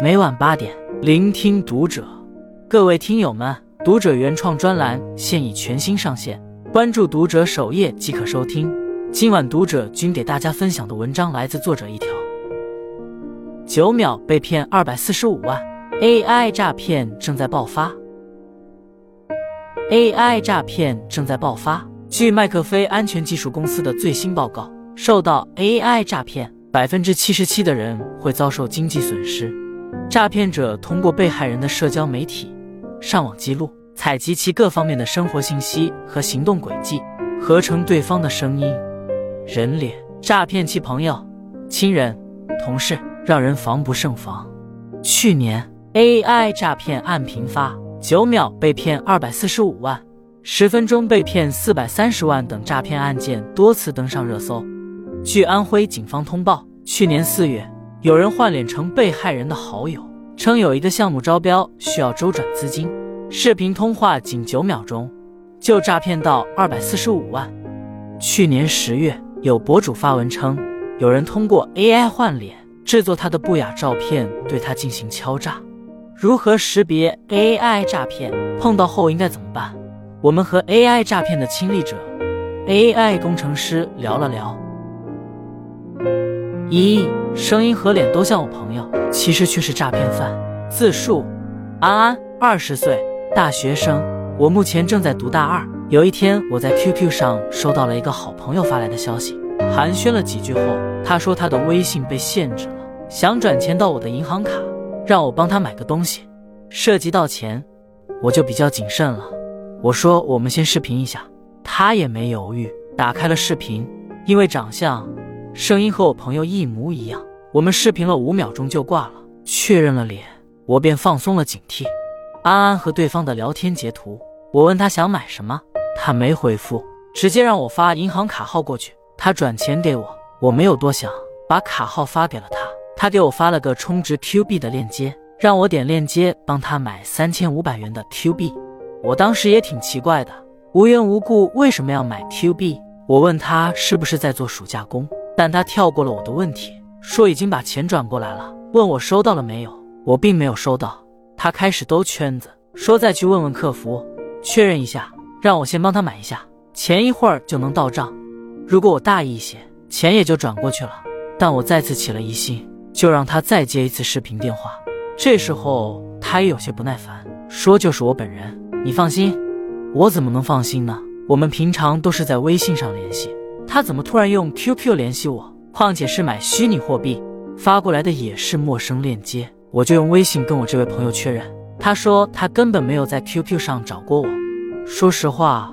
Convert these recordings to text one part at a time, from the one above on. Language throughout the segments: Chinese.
每晚八点，聆听读者。各位听友们，读者原创专栏现已全新上线，关注读者首页即可收听。今晚读者君给大家分享的文章来自作者一条：九秒被骗二百四十五万，AI 诈骗正在爆发。AI 诈骗正在爆发。据麦克菲安全技术公司的最新报告，受到 AI 诈骗，百分之七十七的人会遭受经济损失。诈骗者通过被害人的社交媒体、上网记录，采集其各方面的生活信息和行动轨迹，合成对方的声音、人脸，诈骗其朋友、亲人、同事，让人防不胜防。去年 AI 诈骗案频发，九秒被骗二百四十五万。十分钟被骗四百三十万等诈骗案件多次登上热搜。据安徽警方通报，去年四月，有人换脸成被害人的好友，称有一个项目招标需要周转资金，视频通话仅九秒钟，就诈骗到二百四十五万。去年十月，有博主发文称，有人通过 AI 换脸制作他的不雅照片，对他进行敲诈。如何识别 AI 诈骗？碰到后应该怎么办？我们和 AI 诈骗的亲历者 AI 工程师聊了聊。一，声音和脸都像我朋友，其实却是诈骗犯。自述：安安，二十岁，大学生。我目前正在读大二。有一天，我在 QQ 上收到了一个好朋友发来的消息，寒暄了几句后，他说他的微信被限制了，想转钱到我的银行卡，让我帮他买个东西。涉及到钱，我就比较谨慎了。我说我们先视频一下，他也没犹豫，打开了视频。因为长相、声音和我朋友一模一样，我们视频了五秒钟就挂了。确认了脸，我便放松了警惕。安安和对方的聊天截图，我问他想买什么，他没回复，直接让我发银行卡号过去，他转钱给我。我没有多想，把卡号发给了他。他给我发了个充值 Q 币的链接，让我点链接帮他买三千五百元的 Q 币。我当时也挺奇怪的，无缘无故为什么要买 Q 币？我问他是不是在做暑假工，但他跳过了我的问题，说已经把钱转过来了，问我收到了没有。我并没有收到。他开始兜圈子，说再去问问客服确认一下，让我先帮他买一下，钱一会儿就能到账。如果我大意一些，钱也就转过去了。但我再次起了疑心，就让他再接一次视频电话。这时候他也有些不耐烦，说就是我本人。你放心，我怎么能放心呢？我们平常都是在微信上联系，他怎么突然用 QQ 联系我？况且是买虚拟货币，发过来的也是陌生链接。我就用微信跟我这位朋友确认，他说他根本没有在 QQ 上找过我。说实话，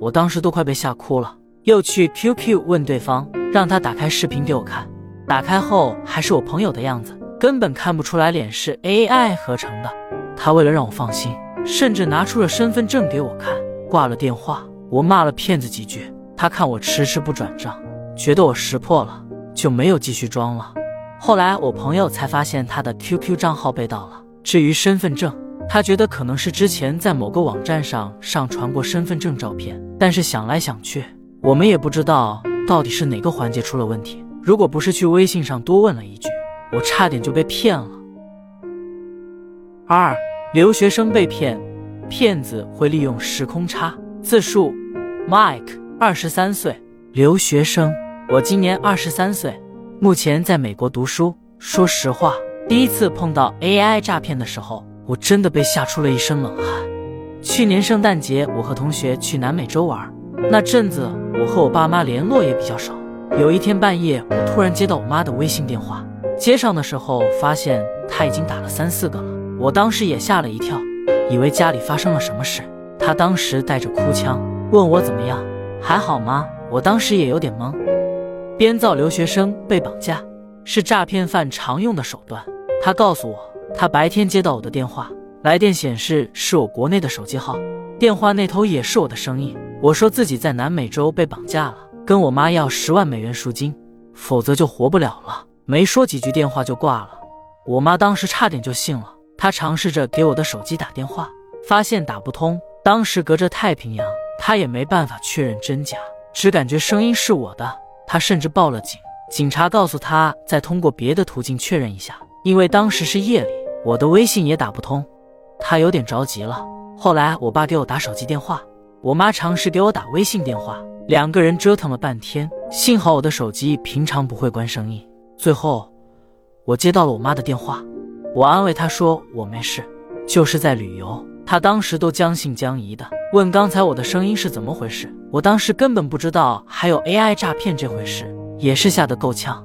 我当时都快被吓哭了。又去 QQ 问对方，让他打开视频给我看，打开后还是我朋友的样子，根本看不出来脸是 AI 合成的。他为了让我放心。甚至拿出了身份证给我看，挂了电话，我骂了骗子几句，他看我迟迟不转账，觉得我识破了，就没有继续装了。后来我朋友才发现他的 QQ 账号被盗了，至于身份证，他觉得可能是之前在某个网站上上传过身份证照片，但是想来想去，我们也不知道到底是哪个环节出了问题。如果不是去微信上多问了一句，我差点就被骗了。二。留学生被骗，骗子会利用时空差。自述：Mike，二十三岁，留学生。我今年二十三岁，目前在美国读书。说实话，第一次碰到 AI 诈骗的时候，我真的被吓出了一身冷汗。去年圣诞节，我和同学去南美洲玩，那阵子我和我爸妈联络也比较少。有一天半夜，我突然接到我妈的微信电话，接上的时候发现她已经打了三四个了。我当时也吓了一跳，以为家里发生了什么事。她当时带着哭腔问我怎么样，还好吗？我当时也有点懵。编造留学生被绑架是诈骗犯常用的手段。他告诉我，他白天接到我的电话，来电显示是我国内的手机号，电话那头也是我的声音。我说自己在南美洲被绑架了，跟我妈要十万美元赎金，否则就活不了了。没说几句电话就挂了。我妈当时差点就信了。她尝试着给我的手机打电话，发现打不通。当时隔着太平洋，他也没办法确认真假，只感觉声音是我的。他甚至报了警，警察告诉他再通过别的途径确认一下，因为当时是夜里，我的微信也打不通，他有点着急了。后来我爸给我打手机电话，我妈尝试给我打微信电话，两个人折腾了半天。幸好我的手机平常不会关声音。最后，我接到了我妈的电话，我安慰她说我没事，就是在旅游。他当时都将信将疑的问刚才我的声音是怎么回事。我当时根本不知道还有 AI 诈骗这回事，也是吓得够呛。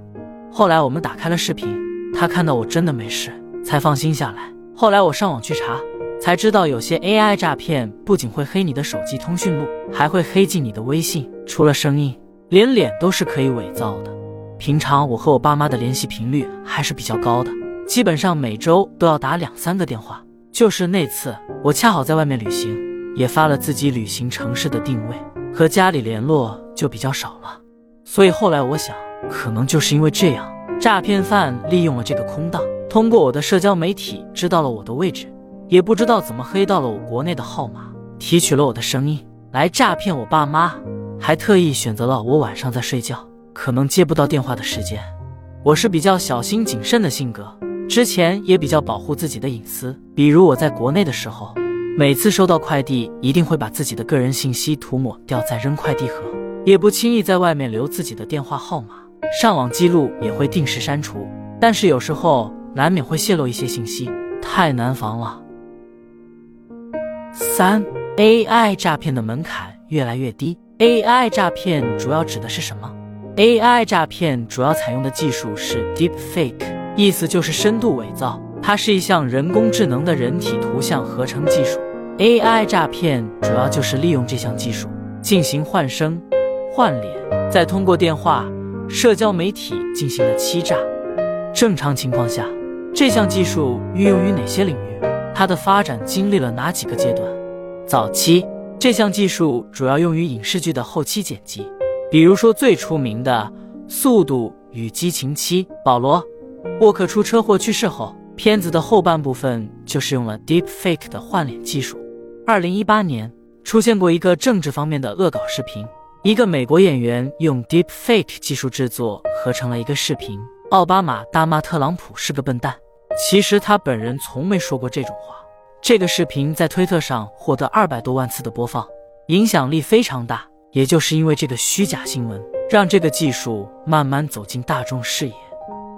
后来我们打开了视频，他看到我真的没事，才放心下来。后来我上网去查。才知道有些 AI 诈骗不仅会黑你的手机通讯录，还会黑进你的微信。除了声音，连脸都是可以伪造的。平常我和我爸妈的联系频率还是比较高的，基本上每周都要打两三个电话。就是那次，我恰好在外面旅行，也发了自己旅行城市的定位，和家里联络就比较少了。所以后来我想，可能就是因为这样，诈骗犯利用了这个空档，通过我的社交媒体知道了我的位置。也不知道怎么黑到了我国内的号码，提取了我的声音来诈骗我爸妈，还特意选择了我晚上在睡觉，可能接不到电话的时间。我是比较小心谨慎的性格，之前也比较保护自己的隐私，比如我在国内的时候，每次收到快递一定会把自己的个人信息涂抹掉再扔快递盒，也不轻易在外面留自己的电话号码，上网记录也会定时删除。但是有时候难免会泄露一些信息，太难防了。三 AI 诈骗的门槛越来越低。AI 诈骗主要指的是什么？AI 诈骗主要采用的技术是 Deepfake，意思就是深度伪造。它是一项人工智能的人体图像合成技术。AI 诈骗主要就是利用这项技术进行换声、换脸，再通过电话、社交媒体进行了欺诈。正常情况下，这项技术运用于哪些领域？它的发展经历了哪几个阶段？早期这项技术主要用于影视剧的后期剪辑，比如说最出名的《速度与激情七》，保罗·沃克出车祸去世后，片子的后半部分就是用了 Deepfake 的换脸技术。二零一八年出现过一个政治方面的恶搞视频，一个美国演员用 Deepfake 技术制作合成了一个视频，奥巴马大骂特朗普是个笨蛋。其实他本人从没说过这种话。这个视频在推特上获得二百多万次的播放，影响力非常大。也就是因为这个虚假新闻，让这个技术慢慢走进大众视野。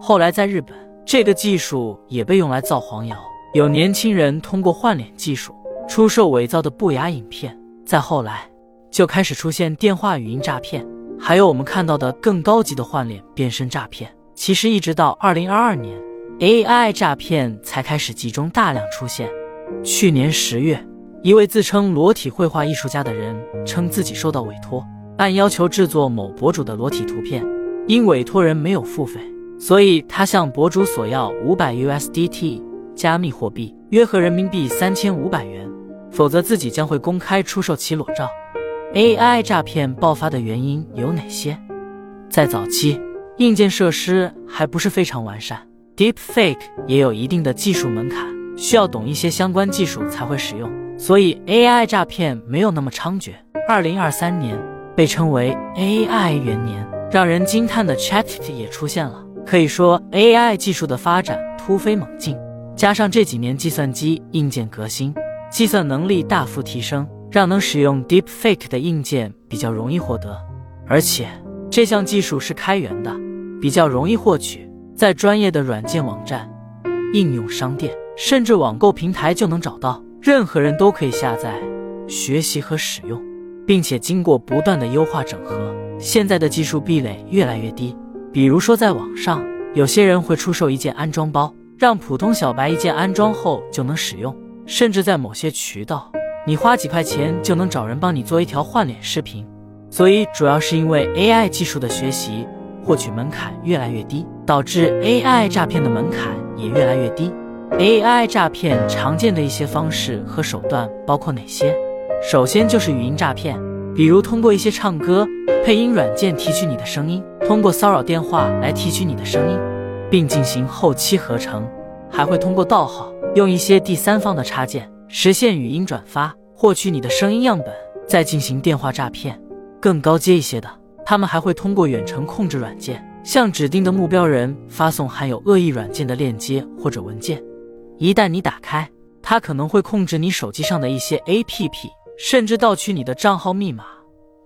后来在日本，这个技术也被用来造黄谣，有年轻人通过换脸技术出售伪造的不雅影片。再后来，就开始出现电话语音诈骗，还有我们看到的更高级的换脸变身诈骗。其实一直到二零二二年。AI 诈骗才开始集中大量出现。去年十月，一位自称裸体绘画艺术家的人称自己受到委托，按要求制作某博主的裸体图片。因委托人没有付费，所以他向博主索要五百 USDT 加密货币，约合人民币三千五百元，否则自己将会公开出售其裸照。AI 诈骗爆发的原因有哪些？在早期，硬件设施还不是非常完善。Deepfake 也有一定的技术门槛，需要懂一些相关技术才会使用，所以 AI 诈骗没有那么猖獗。二零二三年被称为 AI 元年，让人惊叹的 ChatGPT 也出现了。可以说 AI 技术的发展突飞猛进，加上这几年计算机硬件革新，计算能力大幅提升，让能使用 Deepfake 的硬件比较容易获得，而且这项技术是开源的，比较容易获取。在专业的软件网站、应用商店，甚至网购平台就能找到，任何人都可以下载、学习和使用，并且经过不断的优化整合，现在的技术壁垒越来越低。比如说，在网上，有些人会出售一件安装包，让普通小白一键安装后就能使用；甚至在某些渠道，你花几块钱就能找人帮你做一条换脸视频。所以，主要是因为 AI 技术的学习。获取门槛越来越低，导致 AI 诈骗的门槛也越来越低。AI 诈骗常见的一些方式和手段包括哪些？首先就是语音诈骗，比如通过一些唱歌配音软件提取你的声音，通过骚扰电话来提取你的声音，并进行后期合成，还会通过盗号，用一些第三方的插件实现语音转发，获取你的声音样本，再进行电话诈骗。更高阶一些的。他们还会通过远程控制软件，向指定的目标人发送含有恶意软件的链接或者文件，一旦你打开，它可能会控制你手机上的一些 APP，甚至盗取你的账号密码、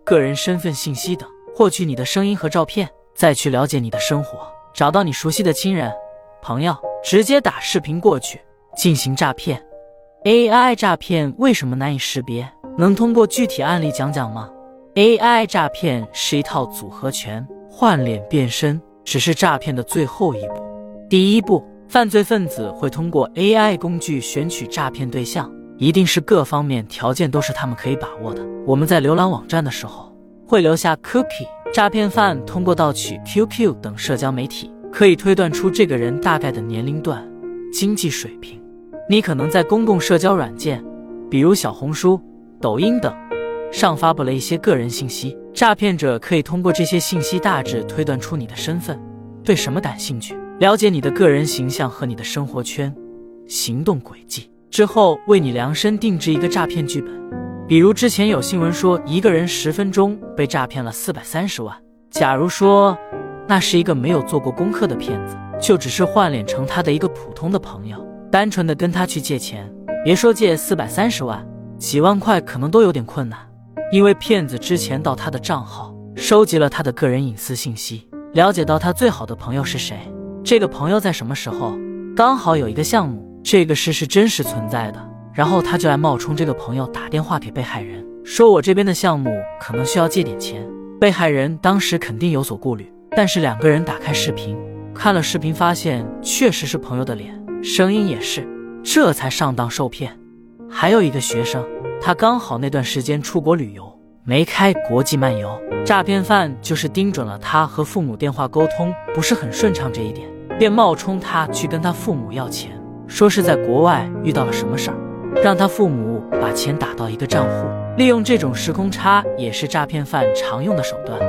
个人身份信息等，获取你的声音和照片，再去了解你的生活，找到你熟悉的亲人、朋友，直接打视频过去进行诈骗。AI 诈骗为什么难以识别？能通过具体案例讲讲吗？AI 诈骗是一套组合拳，换脸变身只是诈骗的最后一步。第一步。犯罪分子会通过 AI 工具选取诈骗对象，一定是各方面条件都是他们可以把握的。我们在浏览网站的时候会留下 cookie，诈骗犯通过盗取 QQ 等社交媒体，可以推断出这个人大概的年龄段、经济水平。你可能在公共社交软件，比如小红书、抖音等上发布了一些个人信息，诈骗者可以通过这些信息大致推断出你的身份，对什么感兴趣。了解你的个人形象和你的生活圈、行动轨迹之后，为你量身定制一个诈骗剧本。比如之前有新闻说，一个人十分钟被诈骗了四百三十万。假如说那是一个没有做过功课的骗子，就只是换脸成他的一个普通的朋友，单纯的跟他去借钱，别说借四百三十万，几万块可能都有点困难，因为骗子之前到他的账号，收集了他的个人隐私信息，了解到他最好的朋友是谁。这个朋友在什么时候刚好有一个项目，这个事是真实存在的，然后他就来冒充这个朋友打电话给被害人，说我这边的项目可能需要借点钱。被害人当时肯定有所顾虑，但是两个人打开视频看了视频，发现确实是朋友的脸，声音也是，这才上当受骗。还有一个学生，他刚好那段时间出国旅游，没开国际漫游，诈骗犯就是盯准了他和父母电话沟通不是很顺畅这一点。便冒充他去跟他父母要钱，说是在国外遇到了什么事儿，让他父母把钱打到一个账户。利用这种时空差也是诈骗犯常用的手段。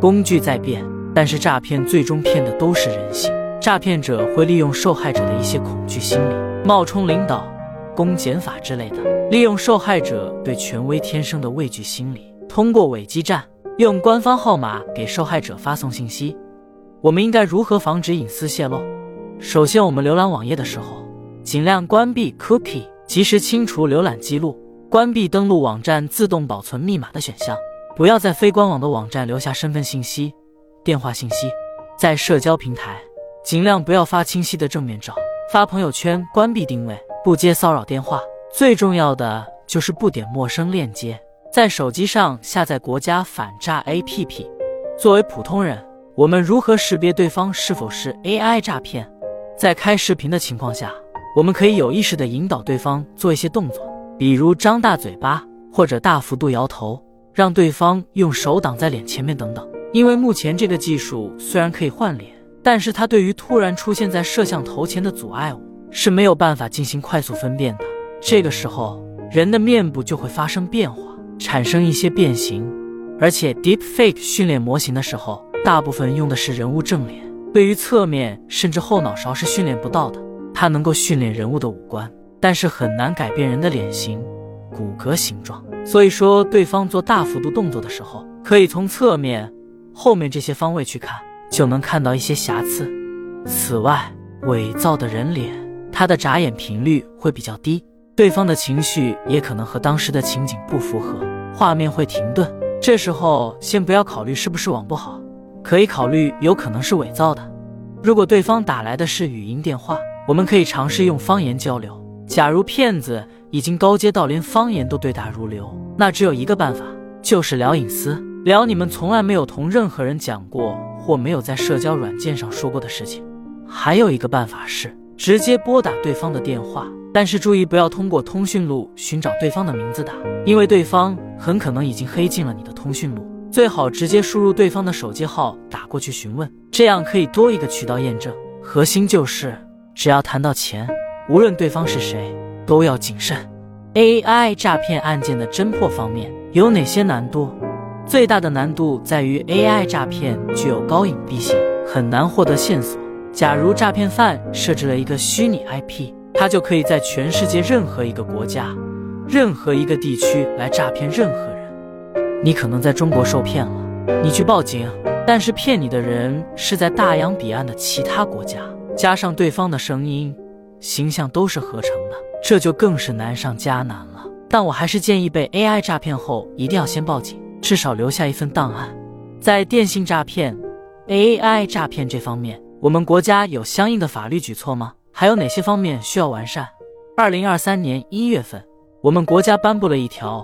工具在变，但是诈骗最终骗的都是人性。诈骗者会利用受害者的一些恐惧心理，冒充领导、公检法之类的，利用受害者对权威天生的畏惧心理，通过伪基站用官方号码给受害者发送信息。我们应该如何防止隐私泄露？首先，我们浏览网页的时候，尽量关闭 cookie，及时清除浏览记录，关闭登录网站自动保存密码的选项，不要在非官网的网站留下身份信息、电话信息。在社交平台，尽量不要发清晰的正面照，发朋友圈关闭定位，不接骚扰电话。最重要的就是不点陌生链接。在手机上下载国家反诈 APP。作为普通人。我们如何识别对方是否是 AI 诈骗？在开视频的情况下，我们可以有意识地引导对方做一些动作，比如张大嘴巴或者大幅度摇头，让对方用手挡在脸前面等等。因为目前这个技术虽然可以换脸，但是它对于突然出现在摄像头前的阻碍物是没有办法进行快速分辨的。这个时候，人的面部就会发生变化，产生一些变形，而且 Deepfake 训练模型的时候。大部分用的是人物正脸，对于侧面甚至后脑勺是训练不到的。它能够训练人物的五官，但是很难改变人的脸型、骨骼形状。所以说，对方做大幅度动作的时候，可以从侧面、后面这些方位去看，就能看到一些瑕疵。此外，伪造的人脸，他的眨眼频率会比较低，对方的情绪也可能和当时的情景不符合，画面会停顿。这时候先不要考虑是不是网不好。可以考虑有可能是伪造的。如果对方打来的是语音电话，我们可以尝试用方言交流。假如骗子已经高阶到连方言都对答如流，那只有一个办法，就是聊隐私，聊你们从来没有同任何人讲过或没有在社交软件上说过的事情。还有一个办法是直接拨打对方的电话，但是注意不要通过通讯录寻找对方的名字打，因为对方很可能已经黑进了你的通讯录。最好直接输入对方的手机号打过去询问，这样可以多一个渠道验证。核心就是，只要谈到钱，无论对方是谁，都要谨慎。AI 诈骗案件的侦破方面有哪些难度？最大的难度在于 AI 诈骗具有高隐蔽性，很难获得线索。假如诈骗犯设置了一个虚拟 IP，他就可以在全世界任何一个国家、任何一个地区来诈骗任何人。你可能在中国受骗了，你去报警，但是骗你的人是在大洋彼岸的其他国家，加上对方的声音、形象都是合成的，这就更是难上加难了。但我还是建议被 AI 诈骗后一定要先报警，至少留下一份档案。在电信诈骗、AI 诈骗这方面，我们国家有相应的法律举措吗？还有哪些方面需要完善？二零二三年一月份，我们国家颁布了一条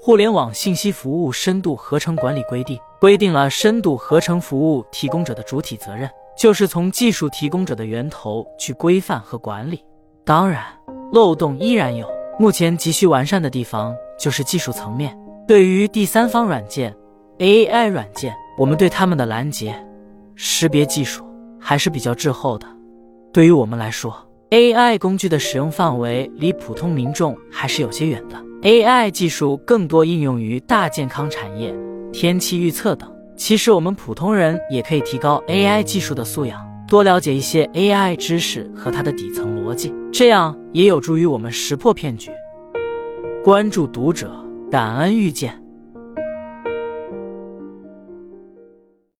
《互联网信息服务深度合成管理规定》，规定了深度合成服务提供者的主体责任，就是从技术提供者的源头去规范和管理。当然，漏洞依然有，目前急需完善的地方就是技术层面。对于第三方软件、AI 软件，我们对他们的拦截、识别技术还是比较滞后的。对于我们来说，AI 工具的使用范围离普通民众还是有些远的。AI 技术更多应用于大健康产业、天气预测等。其实我们普通人也可以提高 AI 技术的素养，多了解一些 AI 知识和它的底层逻辑，这样也有助于我们识破骗局。关注读者，感恩遇见。